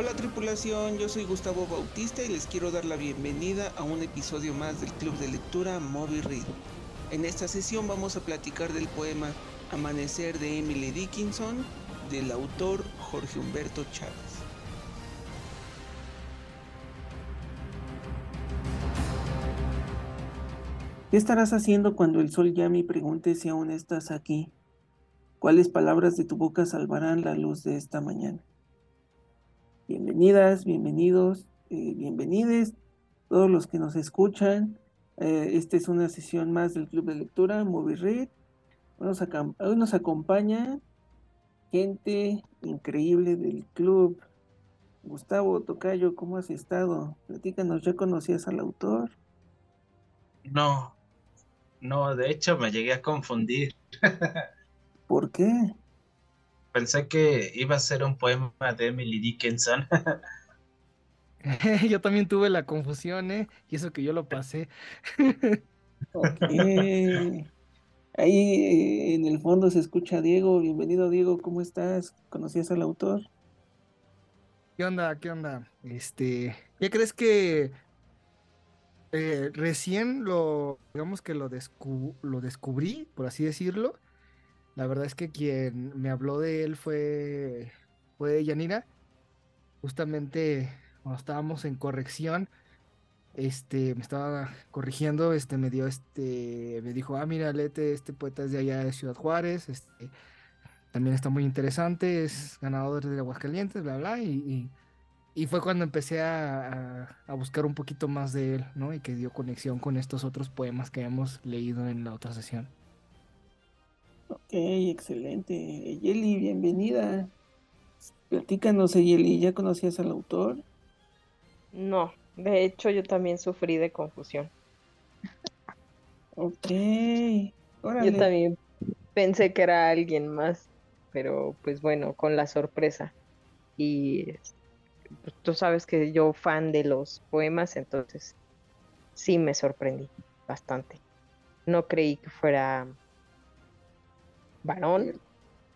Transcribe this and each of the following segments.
Hola tripulación, yo soy Gustavo Bautista y les quiero dar la bienvenida a un episodio más del Club de Lectura Moby Read. En esta sesión vamos a platicar del poema Amanecer de Emily Dickinson del autor Jorge Humberto Chávez. ¿Qué estarás haciendo cuando el sol llame y pregunte si aún estás aquí? ¿Cuáles palabras de tu boca salvarán la luz de esta mañana? Bienvenidas, bienvenidos, eh, bienvenides, todos los que nos escuchan. Eh, esta es una sesión más del Club de Lectura, Movie Read. Hoy nos acompaña gente increíble del club. Gustavo Tocayo, ¿cómo has estado? Platícanos, ¿ya conocías al autor? No, no, de hecho me llegué a confundir. ¿Por qué? Pensé que iba a ser un poema de Emily Dickinson. yo también tuve la confusión, ¿eh? Y eso que yo lo pasé. ok. Ahí eh, en el fondo se escucha Diego. Bienvenido, Diego. ¿Cómo estás? ¿Conocías al autor? ¿Qué onda? ¿Qué onda? Este, ¿ya crees que eh, recién lo, digamos que lo, lo descubrí, por así decirlo? La verdad es que quien me habló de él fue, fue Yanira. Justamente cuando estábamos en corrección, este, me estaba corrigiendo, este, me dio este, me dijo, ah, mira, Lete, este poeta es de allá de Ciudad Juárez, este, también está muy interesante, es ganador de Aguascalientes, bla, bla, y, y, fue cuando empecé a, a, buscar un poquito más de él, ¿no? Y que dio conexión con estos otros poemas que hemos leído en la otra sesión. Ok, excelente. Yeli, bienvenida. Platícanos, Yeli, ¿ya conocías al autor? No, de hecho yo también sufrí de confusión. Ok. Yo también pensé que era alguien más, pero pues bueno, con la sorpresa. Y pues, tú sabes que yo fan de los poemas, entonces sí me sorprendí bastante. No creí que fuera varón.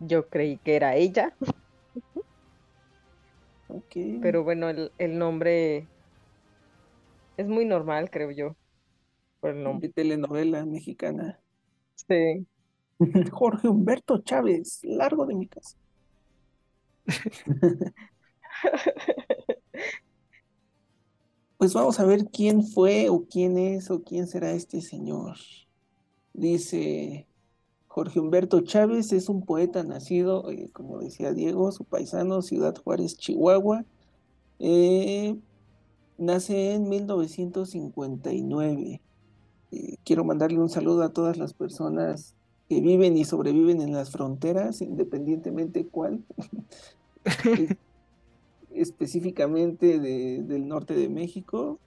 Yo creí que era ella. Pero bueno, el, nombre es muy normal, creo yo. Por el nombre. De telenovela mexicana. Sí. Jorge Humberto Chávez, largo de mi casa. pues vamos a ver quién fue o quién es o quién será este señor. Dice Jorge Humberto Chávez es un poeta nacido, eh, como decía Diego, su paisano, Ciudad Juárez, Chihuahua. Eh, nace en 1959. Eh, quiero mandarle un saludo a todas las personas que viven y sobreviven en las fronteras, independientemente cuál. específicamente del norte de México.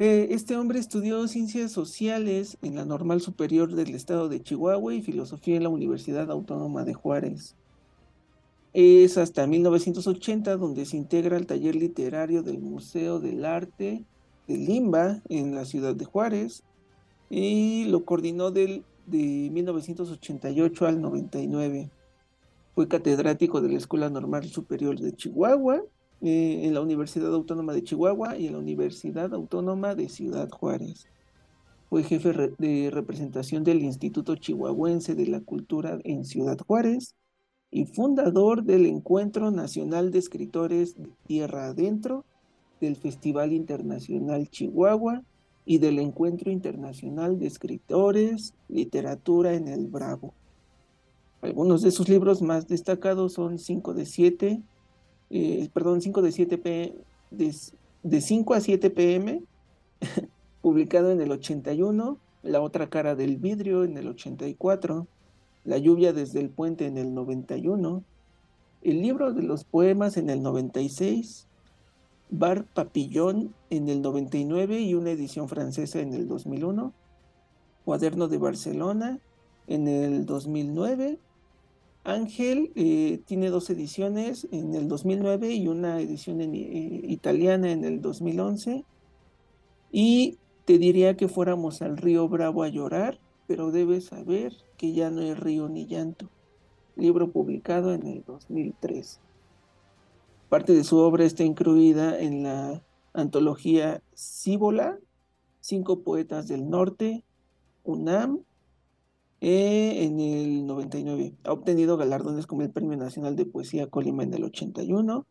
Eh, este hombre estudió ciencias sociales en la Normal Superior del Estado de Chihuahua y filosofía en la Universidad Autónoma de Juárez. Es hasta 1980 donde se integra al taller literario del Museo del Arte de Limba en la ciudad de Juárez y lo coordinó del, de 1988 al 99. Fue catedrático de la Escuela Normal Superior de Chihuahua eh, en la Universidad Autónoma de Chihuahua y en la Universidad Autónoma de Ciudad Juárez. Fue jefe de representación del Instituto Chihuahuense de la Cultura en Ciudad Juárez y fundador del Encuentro Nacional de Escritores de Tierra Adentro, del Festival Internacional Chihuahua y del Encuentro Internacional de Escritores Literatura en el Bravo. Algunos de sus libros más destacados son 5 de 7, eh, perdón, 5 de 7 p de, de 5 a 7 pm, publicado en el 81, La otra cara del vidrio en el 84, La lluvia desde el puente en el 91, El libro de los poemas en el 96, Bar Papillón en el 99 y una edición francesa en el 2001, Cuaderno de Barcelona en el 2009, Ángel eh, tiene dos ediciones en el 2009 y una edición en, eh, italiana en el 2011. Y te diría que fuéramos al río Bravo a llorar, pero debes saber que ya no hay río ni llanto. Libro publicado en el 2003. Parte de su obra está incluida en la antología Cíbola, Cinco Poetas del Norte, UNAM, eh, en el 99. Ha obtenido galardones como el Premio Nacional de Poesía Colima en el 81,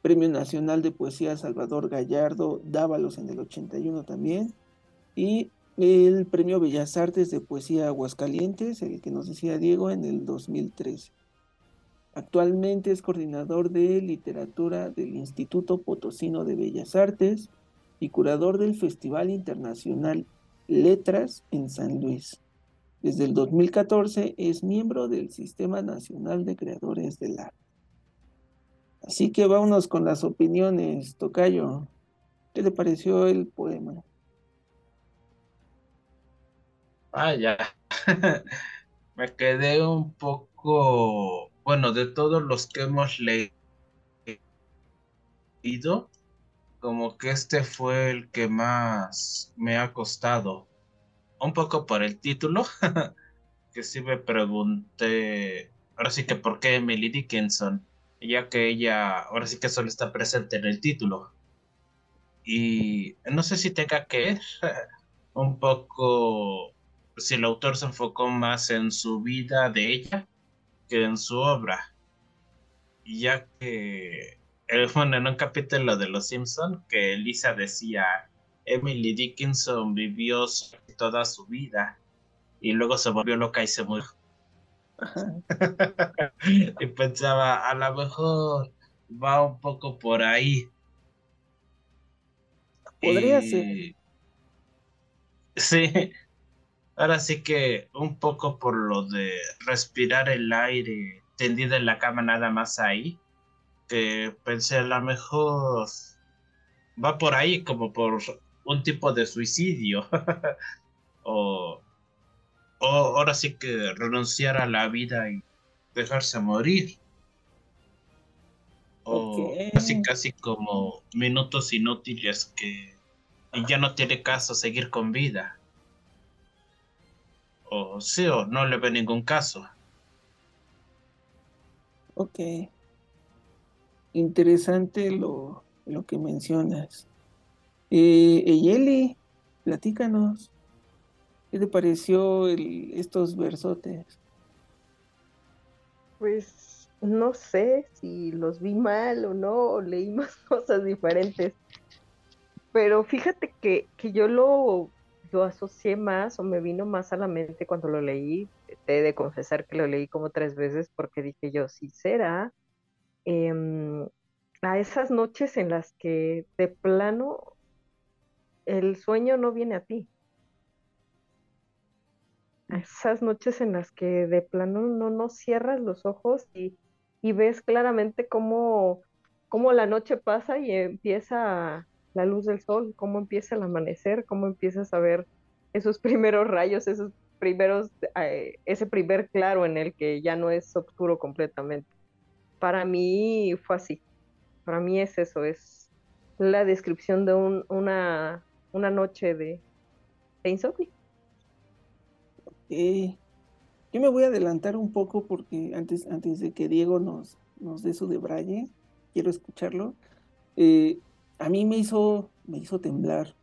Premio Nacional de Poesía Salvador Gallardo Dávalos en el 81 también, y el Premio Bellas Artes de Poesía Aguascalientes, el que nos decía Diego, en el 2013. Actualmente es coordinador de literatura del Instituto Potosino de Bellas Artes y curador del Festival Internacional Letras en San Luis. Desde el 2014 es miembro del Sistema Nacional de Creadores del Arte. Así que vámonos con las opiniones, Tocayo. ¿Qué le pareció el poema? Ah, ya. Me quedé un poco, bueno, de todos los que hemos leído, como que este fue el que más me ha costado un poco por el título, que sí me pregunté, ahora sí que por qué Emily Dickinson, ya que ella ahora sí que solo está presente en el título. Y no sé si tenga que un poco si el autor se enfocó más en su vida de ella que en su obra. Ya que, bueno, en un capítulo de Los Simpson que Lisa decía, Emily Dickinson vivió toda su vida y luego se volvió loca y se murió. y pensaba, a lo mejor va un poco por ahí. Podría ser. Sí, ahora sí que un poco por lo de respirar el aire tendido en la cama nada más ahí, que pensé a lo mejor va por ahí como por un tipo de suicidio. o, o ahora sí que renunciar a la vida y dejarse morir. O casi casi como minutos inútiles que ya no tiene caso seguir con vida. O sí, o no le ve ningún caso. Ok. Interesante lo, lo que mencionas. Eh, Eyeli, platícanos. ¿Qué te pareció estos versotes? Pues no sé si los vi mal o no, o leí más cosas diferentes. Pero fíjate que, yo lo, lo asocié más o me vino más a la mente cuando lo leí. Te he de confesar que lo leí como tres veces porque dije yo, sí será. Em, a esas noches en las que de plano el sueño no viene a ti. Esas noches en las que de plano no, no cierras los ojos y, ves claramente cómo, cómo, la noche pasa y empieza la luz del sol, cómo empieza el amanecer, cómo empiezas a ver esos primeros rayos, esos primeros, eh, ese primer claro en el que ya no es oscuro completamente. Para mí fue así. Para mí es eso, es la descripción de un, una, una noche de, de insomnio. Yo me voy a adelantar un poco porque antes, antes de que Diego nos, nos dé su debraye, quiero escucharlo. Eh, a mí me hizo, me hizo temblar.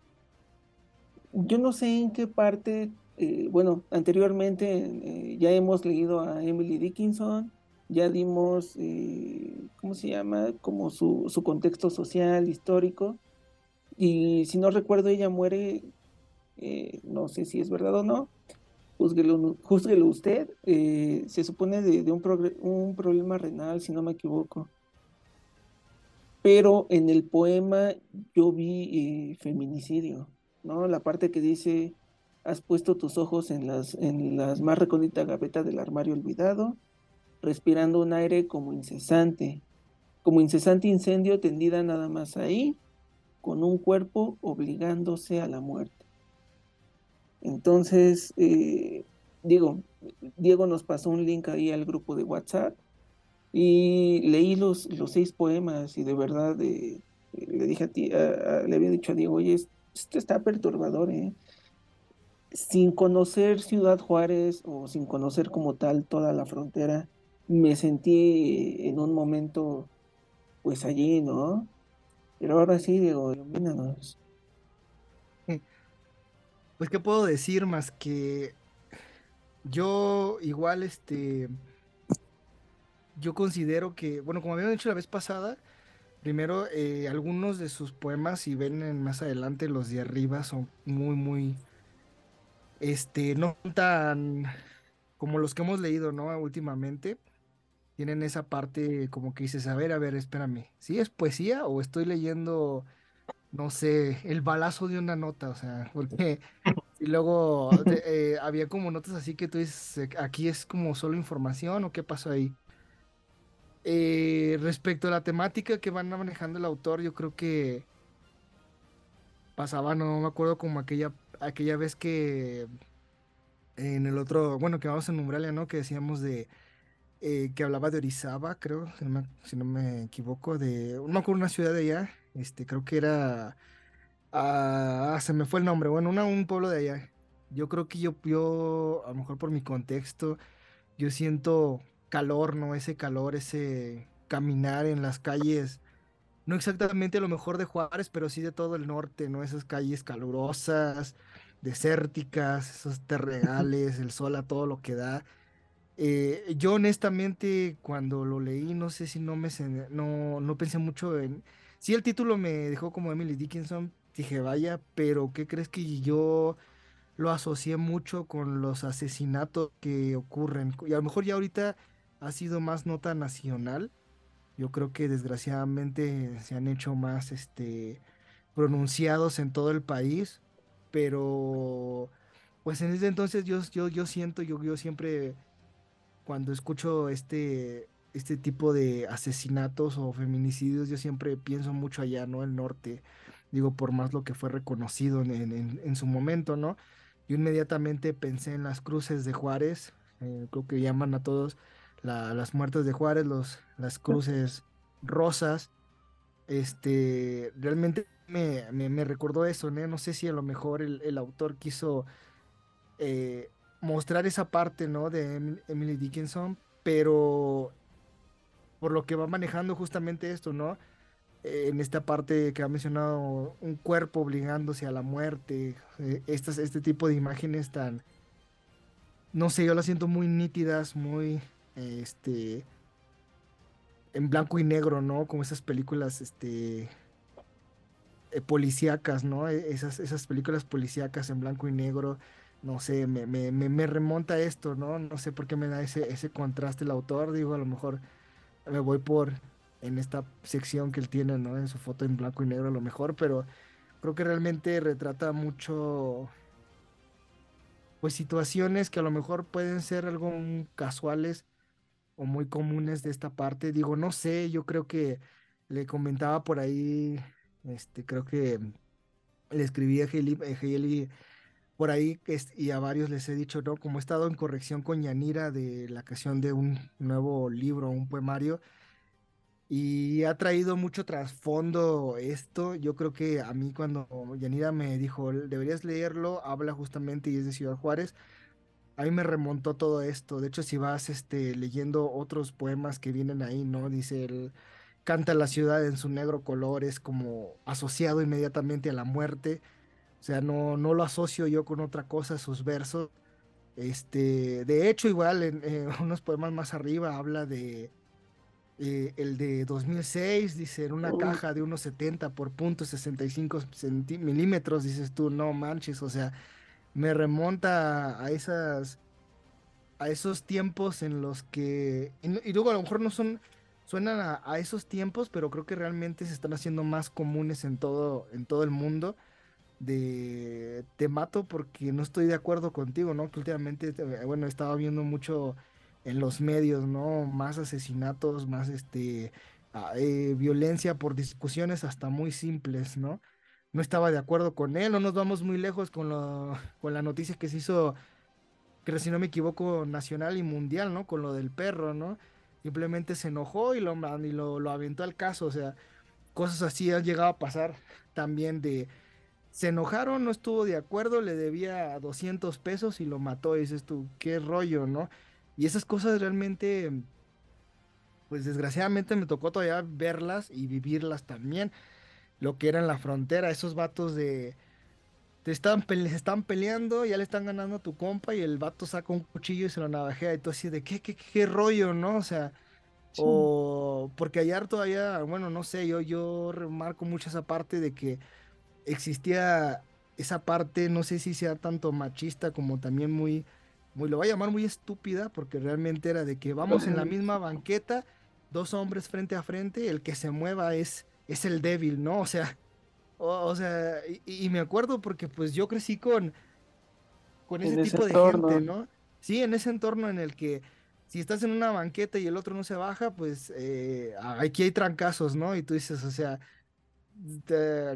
Yo no sé en qué parte, eh, bueno, anteriormente eh, ya hemos leído a Emily Dickinson, ya dimos, ¿cómo se llama? Como su, su contexto social, histórico. Y si no recuerdo, ella muere, no sé si es verdad o no, júzguelo, usted, eh, se supone de, un, un, problema renal, si no me equivoco. Pero en el poema yo vi eh, feminicidio, ¿no? La parte que dice, has puesto tus ojos en las, en las más recónditas gavetas del armario olvidado, respirando un aire como incesante, como incesante incendio tendida nada más ahí, con un cuerpo obligándose a la muerte. Entonces, eh, Diego, Diego nos pasó un link ahí al grupo de WhatsApp y leí los, los seis poemas y de verdad eh, le dije a ti, le había dicho a Diego, oye, esto está perturbador, ¿eh? Sin conocer Ciudad Juárez o sin conocer como tal toda la frontera, me sentí en un momento pues allí, ¿no? Pero ahora sí, Diego, ilumínanos. Pues, ¿qué puedo decir más que yo igual, este, yo considero que, bueno, como habíamos dicho la vez pasada, primero, eh, algunos de sus poemas, si ven más adelante los de arriba, son muy, muy, este, no tan como los que hemos leído, ¿no? Últimamente, tienen esa parte como que dices, a ver, a ver, espérame, ¿sí es poesía o estoy leyendo no sé, el balazo de una nota, o sea, porque y luego eh, había como notas así que tú dices, eh, aquí es como solo información o qué pasó ahí. Eh, respecto a la temática que van manejando el autor, yo creo que pasaba, no me acuerdo como aquella, aquella vez que en el otro, bueno, que vamos en Umbralia, ¿no? Que decíamos de, que hablaba de Orizaba, creo, si no, me, si no me equivoco, de, no me acuerdo una ciudad de allá, este, creo que era. Ah, se me fue el nombre. Bueno, un pueblo de allá. Yo creo que yo, yo, a lo mejor por mi contexto, yo siento calor, ¿no? Ese calor, ese caminar en las calles. No exactamente lo mejor de Juárez, pero sí de todo el norte, ¿no? Esas calles calurosas, desérticas, esos terregales, el sol a todo lo que da. Eh, yo honestamente cuando lo leí, no sé si no me no, no pensé mucho en, Sí, el título me dejó como Emily Dickinson, dije, vaya, pero ¿qué crees que yo lo asocié mucho con los asesinatos que ocurren? Y a lo mejor ya ahorita ha sido más nota nacional. Yo creo que desgraciadamente se han hecho más este, pronunciados en todo el país, pero pues en ese entonces yo, yo, yo siento, yo, yo siempre cuando escucho este, este tipo de asesinatos o feminicidios, yo siempre pienso mucho allá, ¿no? El norte, digo, por más lo que fue reconocido en, su momento, ¿no? Yo inmediatamente pensé en las cruces de Juárez, eh, creo que llaman a todos las muertes de Juárez, los, las cruces rosas, este, realmente me, me, recordó eso, ¿no? No sé si a lo mejor el, autor quiso eh, mostrar esa parte, ¿no? De Emily Dickinson, pero por lo que va manejando justamente esto, ¿no? en esta parte que ha mencionado, un cuerpo obligándose a la muerte, eh, este tipo de imágenes tan, no sé, yo las siento muy nítidas, muy, este, en blanco y negro, ¿no? Como esas películas, este, eh, policíacas, ¿no? E, esas, esas películas policíacas en blanco y negro, no sé, me, me, me, remonta esto, ¿no? No sé por qué me da ese, ese contraste el autor, digo, a lo mejor me voy por en esta sección que él tiene, ¿no? En su foto en blanco y negro a lo mejor, pero creo que realmente retrata mucho pues situaciones que a lo mejor pueden ser algo casuales o muy comunes de esta parte. Digo, no sé, yo creo que le comentaba por ahí, este, creo que le escribí a Hailey, por ahí y a varios les he dicho, ¿no? Como he estado en corrección con Yanira de la creación de un nuevo libro, un poemario, y ha traído mucho trasfondo esto. Yo creo que a mí cuando Yanira me dijo, deberías leerlo, habla justamente y es de Ciudad Juárez, a mí me remontó todo esto. De hecho, si vas este, leyendo otros poemas que vienen ahí, ¿no? Dice, el, canta la ciudad en su negro color, es como asociado inmediatamente a la muerte o sea, no, no lo asocio yo con otra cosa, sus versos. Este, de hecho, igual en unos poemas más arriba habla de eh, el de 2006, dice, en una caja de unos 70 por punto 65 milímetros, dices tú, no manches, o sea, me remonta a esas a esos tiempos en los que y, luego a lo mejor no son suenan a, a, esos tiempos pero creo que realmente se están haciendo más comunes en todo en todo el mundo de te mato porque no estoy de acuerdo contigo, ¿no? Que últimamente, bueno, estaba viendo mucho en los medios, ¿no? Más asesinatos, más este ah, eh, violencia por discusiones hasta muy simples, ¿no? No estaba de acuerdo con él, no nos vamos muy lejos con, lo, con la noticia que se hizo, que si no me equivoco, nacional y mundial, ¿no? Con lo del perro, ¿no? Simplemente se enojó y lo, y lo, lo aventó al caso, o sea, cosas así han llegado a pasar también de se enojaron, no estuvo de acuerdo, le debía 200 pesos y lo mató. Y dices tú, qué rollo, ¿no? Y esas cosas realmente pues desgraciadamente me tocó todavía verlas y vivirlas también. Lo que era en la frontera, esos vatos de... Te están, están peleando, ya le están ganando a tu compa y el vato saca un cuchillo y se lo navajea y tú así de qué, qué, qué rollo, ¿no? O sea, o porque allá todavía, bueno, no sé, yo, yo remarco mucho esa parte de que existía esa parte, no sé si sea tanto machista como también muy, muy, lo voy a llamar muy estúpida, porque realmente era de que vamos en la misma banqueta, dos hombres frente a frente, el que se mueva es, es el débil, ¿no? O sea, o, sea, y, me acuerdo porque pues yo crecí con, con ese tipo de gente, ¿no? Sí, en ese entorno en el que si estás en una banqueta y el otro no se baja, pues eh, aquí hay trancazos, ¿no? Y tú dices, o sea,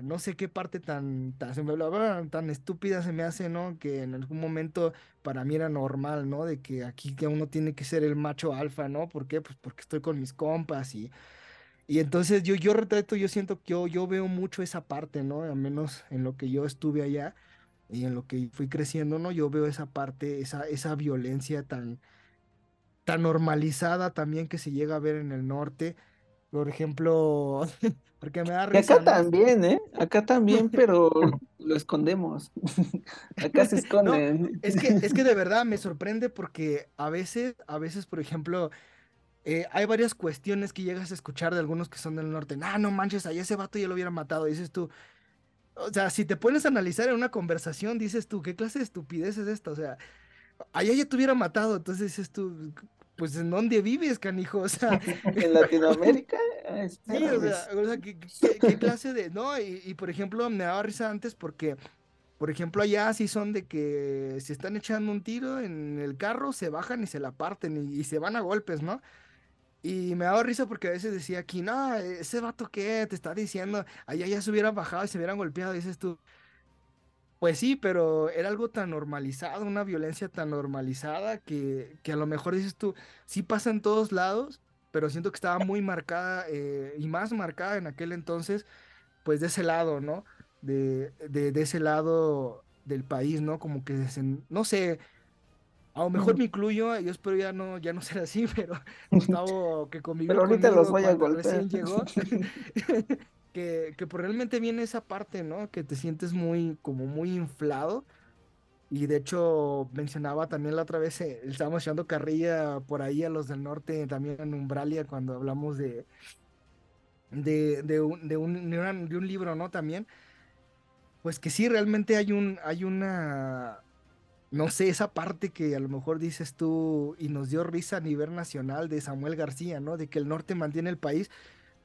no sé qué parte tan, tan, tan estúpida se me hace, ¿no? Que en algún momento para mí era normal, ¿no? De que aquí que uno tiene que ser el macho alfa, ¿no? ¿Por qué? Pues porque estoy con mis compas y, y entonces yo, yo retrato, yo siento que yo, yo veo mucho esa parte, ¿no? Al menos en lo que yo estuve allá y en lo que fui creciendo, ¿no? Yo veo esa parte, esa, esa violencia tan tan normalizada también que se llega a ver en el norte. Por ejemplo, porque me da risa. acá también, ¿eh? Acá también, pero lo escondemos. acá se esconden. es, que, es que de verdad me sorprende porque a veces, a veces, por ejemplo, eh, hay varias cuestiones que llegas a escuchar de algunos que son del norte. Ah, no manches, ahí ese vato ya lo hubiera matado. dices tú, o sea, si te pones a analizar en una conversación, dices tú, ¿qué clase de estupidez es esta? O sea, allá ya te hubiera matado, entonces dices tú, pues ¿en dónde vives, canijo? O sea, en Latinoamérica. sí, o sea, ¿qué, clase de, no? Y, por ejemplo, me daba risa antes porque, por ejemplo, allá sí son de que se están echando un tiro en el carro, se bajan y se la parten y, se van a golpes, ¿no? Y me daba risa porque a veces decía aquí, no, ese vato que te está diciendo, allá ya se hubieran bajado y se hubieran golpeado, dices tú, pues sí, pero era algo tan normalizado, una violencia tan normalizada que, que a lo mejor dices tú, sí pasa en todos lados, pero siento que estaba muy marcada eh, y más marcada en aquel entonces, pues de ese lado, ¿no? De, de, de ese lado del país, ¿no? Como que, no sé, a lo mejor me incluyo, yo espero ya no, ya no ser así, pero Gustavo que conmigo. Pero ahorita los voy a golpear. Recién llegó, que, que realmente viene esa parte, ¿no? Que te sientes muy, como muy inflado. Y de hecho, mencionaba también la otra vez, eh, estábamos echando carrilla por ahí a los del norte, también en Umbralia, cuando hablamos de, de, de, un, de, un, de un libro, ¿no? También. Pues que sí, realmente hay un, hay una, no sé, esa parte que a lo mejor dices tú y nos dio risa a nivel nacional de Samuel García, ¿no? De que el norte mantiene el país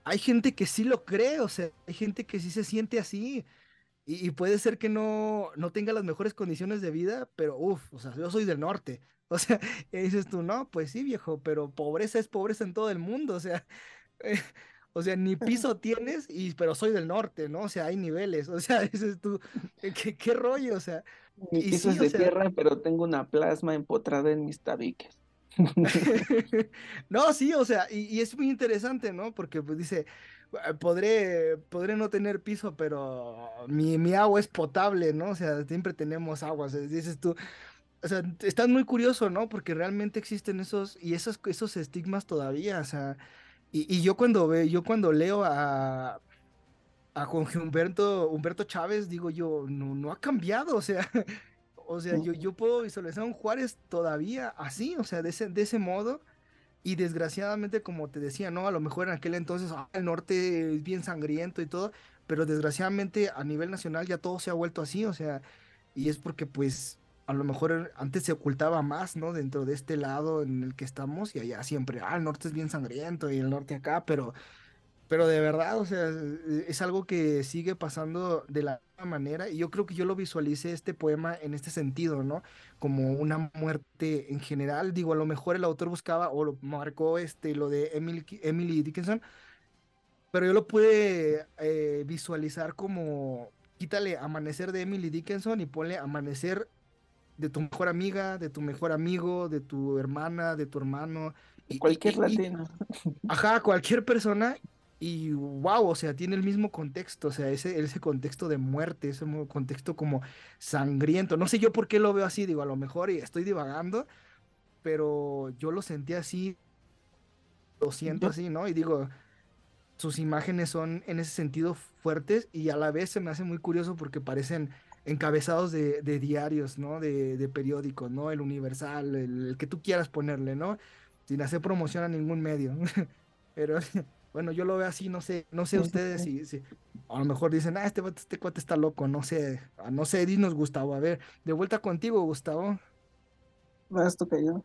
hay gente que sí lo cree, o sea, hay gente que sí se siente así. Y, puede ser que no, no tenga las mejores condiciones de vida, pero uff, o sea, yo soy del norte. O sea, y dices tú, no, pues sí, viejo, pero pobreza es pobreza en todo el mundo, o sea, o sea, ni piso tienes, y, pero soy del norte, ¿no? O sea, hay niveles, o sea, dices tú, ¿qué, qué rollo? O sea, mi piso es de tierra, pero tengo una plasma empotrada en mis tabiques. no, sí, o sea, y, es muy interesante, ¿no? Porque pues dice, eh, podré, podré no tener piso, pero mi, mi agua es potable, ¿no? O sea, siempre tenemos agua, dices tú. O sea, estás muy curioso, ¿no? Porque realmente existen esos, y esos, esos estigmas todavía, o sea, y, yo cuando veo, yo cuando leo a, a Jorge Humberto, Humberto Chávez, digo yo, no, no ha cambiado, o sea, o sea, yo, yo puedo visualizar a un Juárez todavía así, o sea, de ese, de ese modo. Y desgraciadamente, como te decía, ¿no? A lo mejor en aquel entonces ah, el norte es bien sangriento y todo, pero desgraciadamente a nivel nacional ya todo se ha vuelto así, o sea, y es porque pues a lo mejor antes se ocultaba más, ¿no? Dentro de este lado en el que estamos y allá siempre, ah, el norte es bien sangriento y el norte acá, pero pero de verdad, o sea, e, es algo que sigue pasando de la misma manera y yo creo que yo lo visualicé este poema en este sentido, ¿no? Como una muerte en general. Digo, a lo mejor el autor buscaba o lo marcó este, lo de Emily, Emily Dickinson, pero yo lo pude eh, visualizar como, quítale amanecer de Emily Dickinson y ponle amanecer de tu mejor amiga, de tu mejor amigo, de tu hermana, de tu hermano. Y, cualquier latino. Ajá, cualquier persona y wow, o sea, tiene el mismo contexto, o sea, ese, ese contexto de muerte, ese contexto como sangriento. No sé yo por qué lo veo así, digo, a lo mejor estoy divagando, pero yo lo sentí así lo siento así, ¿no? Y digo, sus imágenes son en ese sentido fuertes y a la vez se me hace muy curioso porque parecen encabezados de, diarios, ¿no? De, periódicos, ¿no? El Universal, el, que tú quieras ponerle, ¿no? Sin hacer promoción a ningún medio. Pero bueno, yo lo veo así, no sé, no sé ustedes si, a lo mejor dicen, ah, este, este cuate está loco, no sé, ah, no sé, dinos Gustavo, a ver, de vuelta contigo, Gustavo. Más toca yo.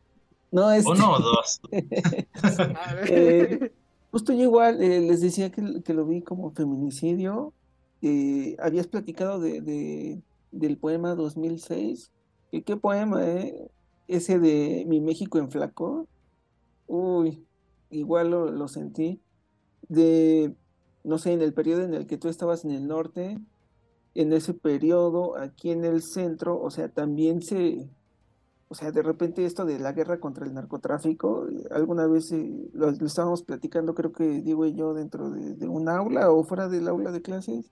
No, es. Uno o dos. eh, justo yo igual eh, les decía que, que, lo vi como feminicidio. Eh, habías platicado de, de, del poema 2006. ¿Qué poema, eh? Ese de Mi México en Flaco. Uy, igual lo, lo sentí de, no sé, en el periodo en el que tú estabas en el norte, en ese periodo, aquí en el centro, o sea, también se, o sea, de repente esto de la guerra contra el narcotráfico, alguna vez eh, lo, estábamos platicando, creo que Diego y yo, dentro de, un aula o fuera del aula de clases,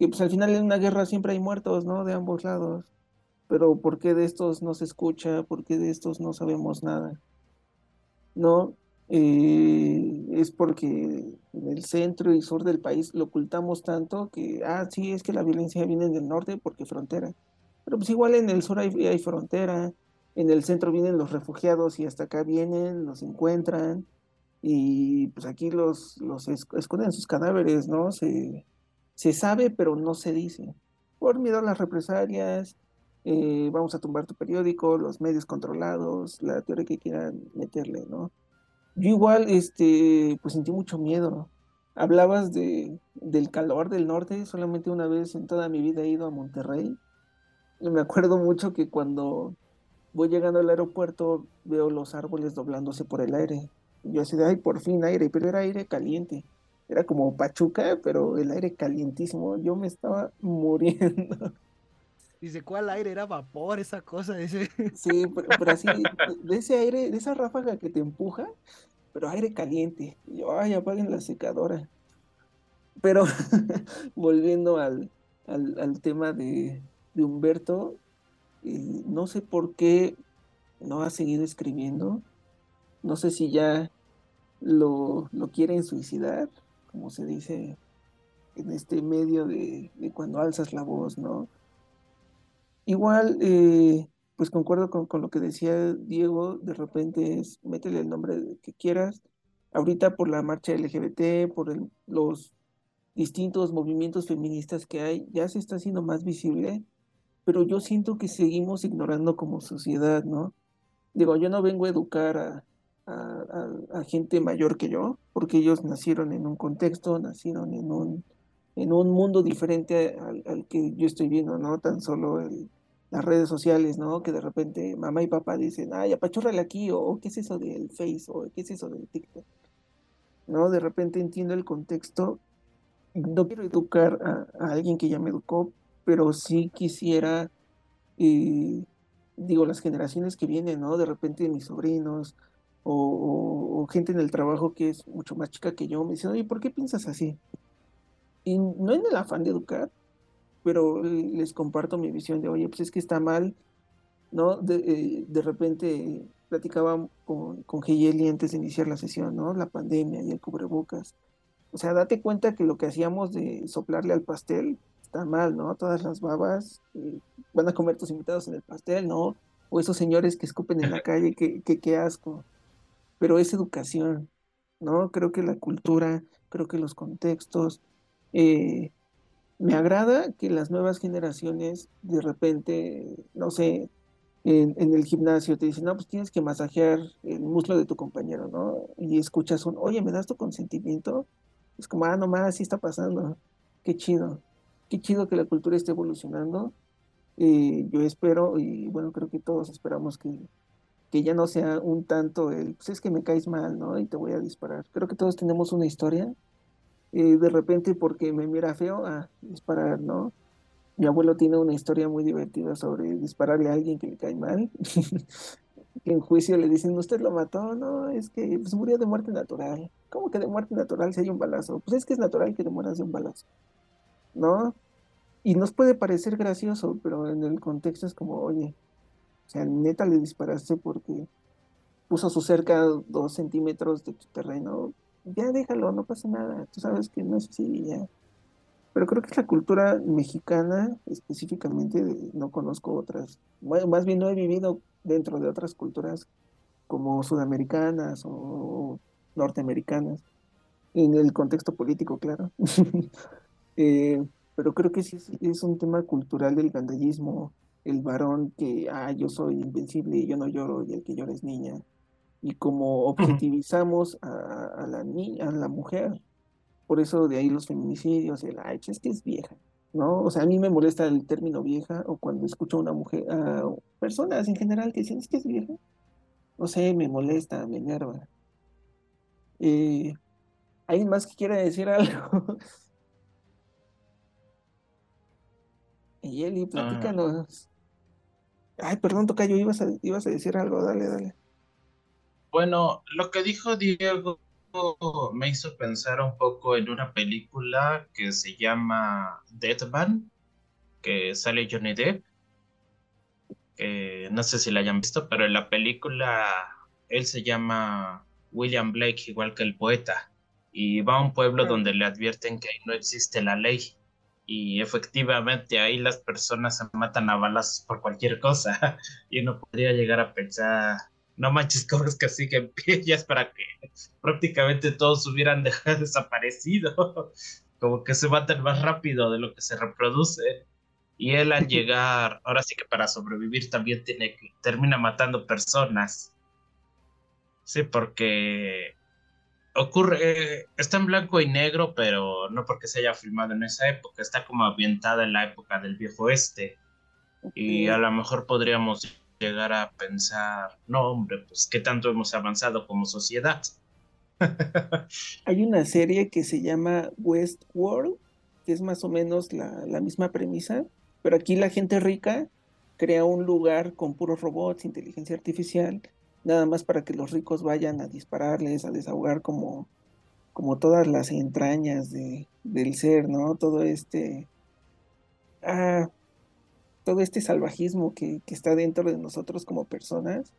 que pues al final en una guerra siempre hay muertos, ¿no? De ambos lados. Pero ¿por qué de estos no se escucha? ¿Por qué de estos no sabemos nada? ¿No? Eh, es porque en el centro y sur del país lo ocultamos tanto que, ah, sí, es que la violencia viene del norte porque frontera. Pero pues igual en el sur hay, frontera, en el centro vienen los refugiados y hasta acá vienen, los encuentran y pues aquí los, los esconden sus cadáveres, ¿no? Se, se sabe, pero no se dice. Por miedo a las represalias, eh, vamos a tumbar tu periódico, los medios controlados, la teoría que quieran meterle, ¿no? Yo igual, este, pues sentí mucho miedo. Hablabas de, del calor del norte, solamente una vez en toda mi vida he ido a Monterrey. Y me acuerdo mucho que cuando voy llegando al aeropuerto veo los árboles doblándose por el aire. Y yo así de, ay, por fin aire, pero era aire caliente. Era como Pachuca, pero el aire calientísimo. Yo me estaba muriendo. Dice, ¿cuál aire? Era vapor, esa cosa. Ese... Sí, pero, así, de ese aire, de esa ráfaga que te empuja, pero aire caliente. Y yo, ay, apaguen la secadora. Pero volviendo al, al, tema de, de Humberto, eh, no sé por qué no ha seguido escribiendo. No sé si ya lo, lo quieren suicidar, como se dice en este medio de, de cuando alzas la voz, ¿no? Igual, eh, pues concuerdo con, lo que decía Diego, de repente es métele el nombre que quieras. Ahorita por la marcha LGBT, por los distintos movimientos feministas que hay, ya se está haciendo más visible, pero yo siento que seguimos ignorando como sociedad, ¿no? Digo, yo no vengo a educar a, a, gente mayor que yo, porque ellos nacieron en un contexto, nacieron en un en un mundo diferente al, que yo estoy viendo, ¿no? Tan solo las redes sociales, ¿no? Que de repente mamá y papá dicen, ay, apachúrrale aquí, o qué es eso del Face, o qué es eso del TikTok, ¿no? De repente entiendo el contexto. No quiero educar a, alguien que ya me educó, pero sí quisiera, eh, digo, las generaciones que vienen, ¿no? De repente mis sobrinos, o, o, gente en el trabajo que es mucho más chica que yo, me dicen, oye, ¿por qué piensas así? Y no en el afán de educar, pero les comparto mi visión de, oye, pues es que está mal, ¿no? De, eh, de repente platicaba con, con Geyeli antes de iniciar la sesión, ¿no? La pandemia y el cubrebocas. O sea, date cuenta que lo que hacíamos de soplarle al pastel está mal, ¿no? Todas las babas eh, van a comer tus invitados en el pastel, ¿no? O esos señores que escupen en la calle, que, que, que asco. Pero es educación, ¿no? Creo que la cultura, creo que los contextos, eh, me agrada que las nuevas generaciones de repente, no sé, en, el gimnasio te dicen, no, pues tienes que masajear el muslo de tu compañero, ¿no? Y escuchas un, oye, ¿me das tu consentimiento? Es como, ah, nomás, así está pasando. Qué chido. Qué chido que la cultura esté evolucionando. Eh, yo espero, y bueno, creo que todos esperamos que, que ya no sea un tanto el, pues es que me caes mal, ¿no? Y te voy a disparar. Creo que todos tenemos una historia eh, de repente porque me mira feo a disparar, ¿no? Mi abuelo tiene una historia muy divertida sobre dispararle a alguien que le cae mal. en juicio le dicen, usted lo mató, no, es que pues, murió de muerte natural. ¿Cómo que de muerte natural si hay un balazo? Pues es que es natural que te mueras de un balazo, ¿no? Y nos puede parecer gracioso, pero en el contexto es como, oye, o sea, neta le disparaste porque puso su cerca dos centímetros de tu terreno, ya déjalo, no pasa nada, tú sabes que no es así, ya. Pero creo que es la cultura mexicana, específicamente, no conozco otras, más bien no he vivido dentro de otras culturas como sudamericanas o norteamericanas, en el contexto político, claro. Eh, pero creo que sí es, un tema cultural del gandallismo, el varón que, ah, yo soy invencible y yo no lloro y el que llora es niña. Y como objetivizamos a, la niña, a la mujer, por eso de ahí los feminicidios, el, ay, es que es vieja, ¿no? O sea, a mí me molesta el término vieja o cuando escucho a una mujer, a personas en general que dicen, es que es vieja, no sé, me molesta, me enerva. Eh, ¿Alguien más que quiera decir algo? Yeli, ah. platícanos. Ay, perdón, Tocayo, ibas a, ibas a decir algo, dale, dale. Bueno, lo que dijo Diego me hizo pensar un poco en una película que se llama Deadman, que sale Johnny Depp. no sé si la hayan visto, pero en la película él se llama William Blake, igual que el poeta, y va a un pueblo donde le advierten que no existe la ley. Y efectivamente ahí las personas se matan a balas por cualquier cosa. Y uno podría llegar a pensar, no manches, es que siguen pillas para que prácticamente todos hubieran dejado desaparecido. Como que se matan más rápido de lo que se reproduce. Y él al llegar, ahora sí que para sobrevivir también tiene que, termina matando personas. Sí, porque ocurre, está en blanco y negro, pero no porque se haya filmado en esa época, está como ambientada en la época del viejo oeste. Y a lo mejor podríamos llegar a pensar, no hombre, pues qué tanto hemos avanzado como sociedad. Hay una serie que se llama Westworld, que es más o menos la, la misma premisa, pero aquí la gente rica crea un lugar con puros robots, inteligencia artificial, nada más para que los ricos vayan a dispararles, a desahogar como, como todas las entrañas de, del ser, ¿no? Todo este, ah, todo este salvajismo que, que, está dentro de nosotros como personas.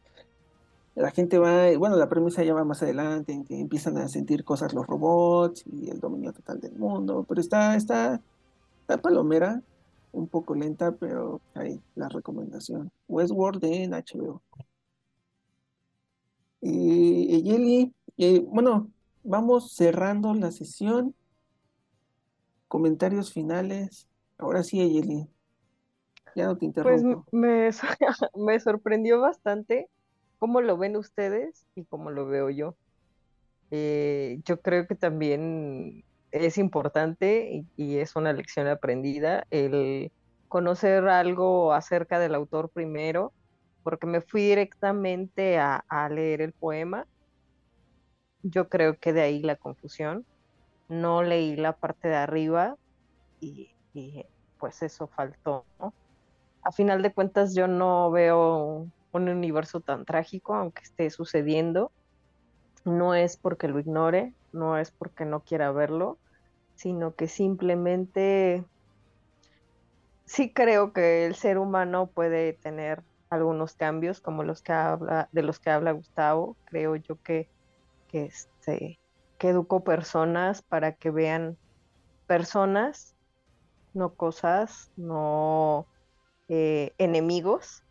La gente va, bueno, la premisa ya va más adelante, en que empiezan a sentir cosas los robots y el dominio total del mundo, pero está, está, está palomera, un poco lenta, pero ahí la recomendación. Westworld en HBO. Eh, Yeli, eh, bueno, vamos cerrando la sesión. Comentarios finales. Ahora sí, Yeli. Ya no te pues interrumpo. Pues me, sorprendió bastante cómo lo ven ustedes y cómo lo veo yo. Eh, yo creo que también es importante y, es una lección aprendida el conocer algo acerca del autor primero porque me fui directamente a, leer el poema. Yo creo que de ahí la confusión. No leí la parte de arriba y, pues eso faltó. A final de cuentas yo no veo un universo tan trágico, aunque esté sucediendo. No es porque lo ignore, no es porque no quiera verlo, sino que simplemente sí creo que el ser humano puede tener algunos cambios como los que habla, de los que habla Gustavo. Creo yo que, que, este, que educo personas para que vean personas, no cosas, no eh, enemigos,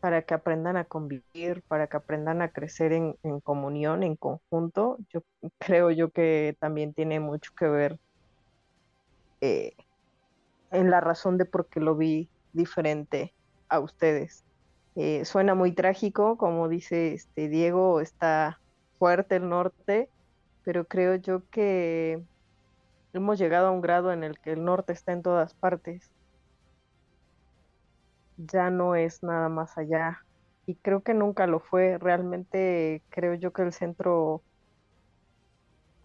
para que aprendan a convivir, para que aprendan a crecer en, comunión, en conjunto. Yo creo yo que también tiene mucho que ver eh, en la razón de por qué lo vi diferente a ustedes. Eh, suena muy trágico, como dice este Diego, está fuerte el norte, pero creo yo que hemos llegado a un grado en el que el norte está en todas partes. Ya no es nada más allá. Y creo que nunca lo fue. Realmente creo yo que el centro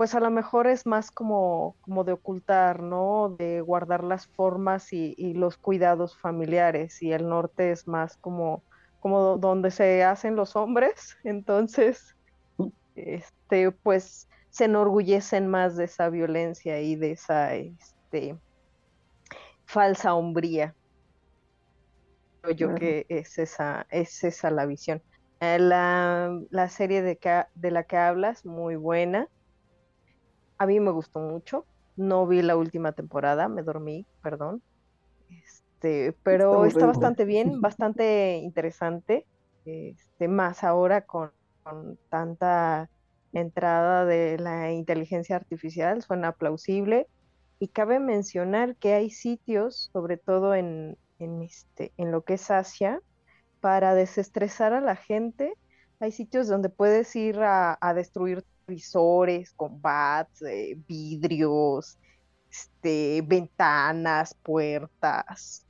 pues a lo mejor es más como, como de ocultar, ¿no? De guardar las formas y, los cuidados familiares. Y el norte es más como, como donde se hacen los hombres. Entonces, este, pues se enorgullecen más de esa violencia y de esa este, falsa hombría. Creo yo que es esa, es esa la visión. Eh, la, la, serie de, de la que hablas, muy buena. A mí me gustó mucho. No vi la última temporada, me dormí, perdón. Este, pero está, bastante bien, bastante interesante. Este, más ahora con, con, tanta entrada de la inteligencia artificial, suena plausible. Y cabe mencionar que hay sitios, sobre todo en, en, este, en lo que es Asia, para desestresar a la gente. Hay sitios donde puedes ir a, destruir visores con bats, eh, vidrios, este, ventanas, puertas,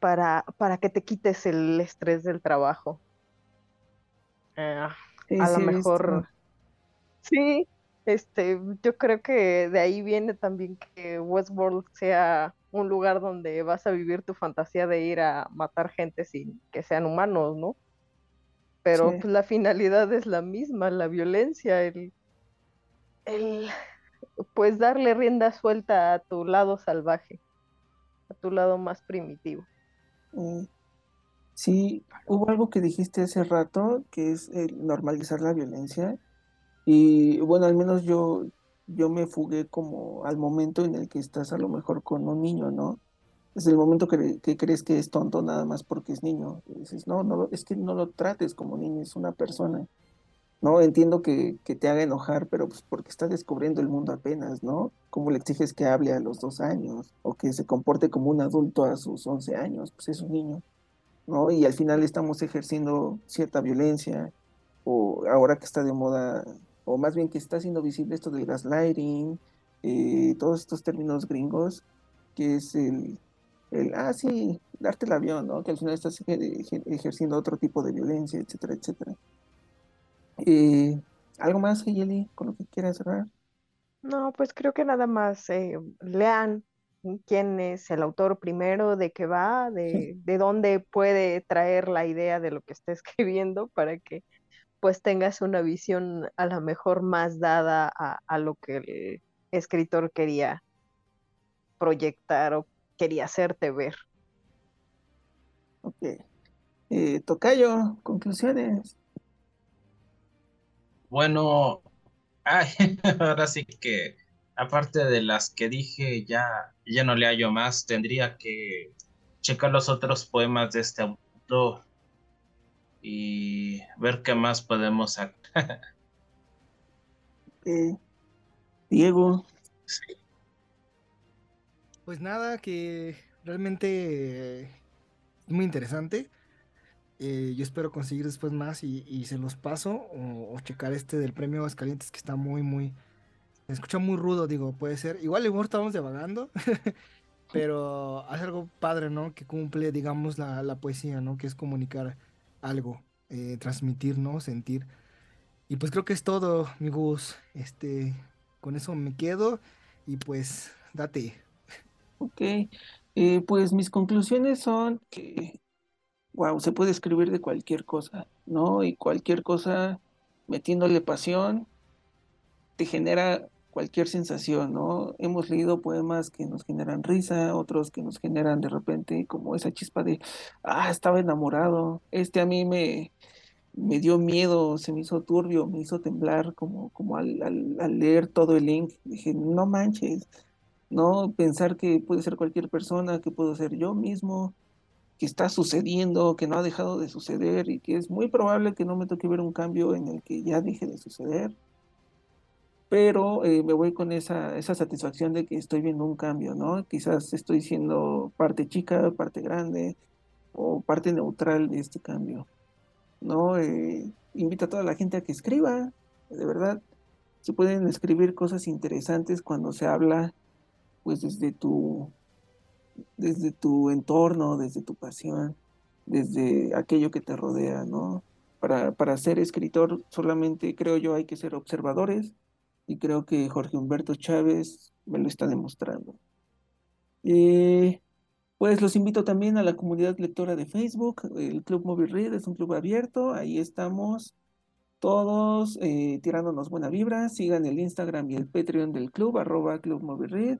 para, para que te quites el estrés del trabajo. Ah, a lo mejor. Sí, este, yo creo que de ahí viene también que Westworld sea un lugar donde vas a vivir tu fantasía de ir a matar gente sin que sean humanos, ¿no? Pero pues, la finalidad es la misma, la violencia, el, el, pues darle rienda suelta a tu lado salvaje, a tu lado más primitivo. Mm. Sí, hubo algo que dijiste hace rato, que es el normalizar la violencia. Y bueno, al menos yo, yo me fugué como al momento en el que estás a lo mejor con un niño, ¿no? Es el momento que, crees que es tonto nada más porque es niño. Dices, no, no, es que no lo trates como niño, es una persona. No, entiendo que, que te haga enojar, pero pues porque está descubriendo el mundo apenas, ¿no? ¿Cómo le exiges que hable a los dos años o que se comporte como un adulto a sus once años? Pues es un niño, ¿no? Y al final estamos ejerciendo cierta violencia o ahora que está de moda o más bien que está haciendo visible esto del gaslighting, eh, todos estos términos gringos, que es el, el, ah, sí, darte el avión, ¿no? Que al final estás ejerciendo otro tipo de violencia, etcétera, etcétera. Eh, ¿Algo más, Yeli, con lo que quieras cerrar? No, pues creo que nada más eh, lean quién es el autor primero, de qué va, de, de dónde puede traer la idea de lo que está escribiendo para que pues tengas una visión a lo mejor más dada a, lo que el escritor quería proyectar o quería hacerte ver. Ok. Eh, Tocayo, conclusiones. Bueno, ahora sí que aparte de las que dije, ya, ya no le hallo más, tendría que checar los otros poemas de este autor y ver qué más podemos sacar. Eh, Diego. Pues nada, que realmente es muy interesante. Eh, yo espero conseguir después más y, se los paso o, checar este del premio Aguascalientes que está muy, muy... Se escucha muy rudo, digo, puede ser. Igual igual estamos devagando, pero hace algo padre, ¿no? Que cumple, digamos, la, la poesía, ¿no? Que es comunicar algo, eh, transmitir, ¿no? Sentir. Y pues creo que es todo, mi Gus. Este, con eso me quedo y pues date. Ok, eh, pues mis conclusiones son que, wow, se puede escribir de cualquier cosa, ¿no? Y cualquier cosa metiéndole pasión te genera cualquier sensación, ¿no? Hemos leído poemas que nos generan risa, otros que nos generan de repente como esa chispa de, ah, estaba enamorado. Este a mí me, me dio miedo, se me hizo turbio, me hizo temblar como, como al, al, leer todo el link. Dije, no manches, ¿no? Pensar que puede ser cualquier persona, que puedo ser yo mismo, que está sucediendo, que no ha dejado de suceder y que es muy probable que no me toque ver un cambio en el que ya deje de suceder pero eh, me voy con esa, esa satisfacción de que estoy viendo un cambio, ¿no? Quizás estoy siendo parte chica, parte grande o parte neutral de este cambio, ¿no? Eh, invito a toda la gente a que escriba, de verdad, se pueden escribir cosas interesantes cuando se habla, pues desde tu, desde tu entorno, desde tu pasión, desde aquello que te rodea, ¿no? Para, para ser escritor solamente creo yo hay que ser observadores, y creo que Jorge Humberto Chávez me lo está demostrando. Eh, pues los invito también a la comunidad lectora de Facebook, el Club Móvil Read es un club abierto, ahí estamos todos eh, tirándonos buena vibra, sigan el Instagram y el Patreon del club, arroba Club Móvil Read.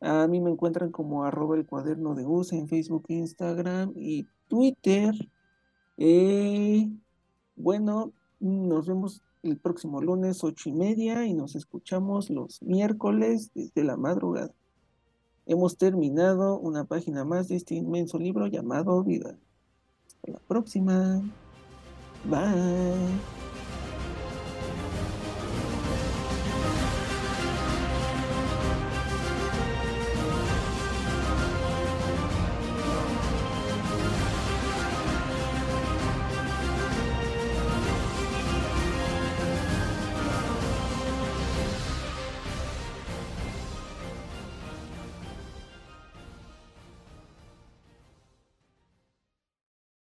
A mí me encuentran como arroba el cuaderno de USA en Facebook, Instagram y Twitter. Eh, Bueno, nos vemos el próximo lunes ocho y media y nos escuchamos los miércoles desde la madrugada. Hemos terminado una página más de este inmenso libro llamado Vida. Hasta la próxima. Bye.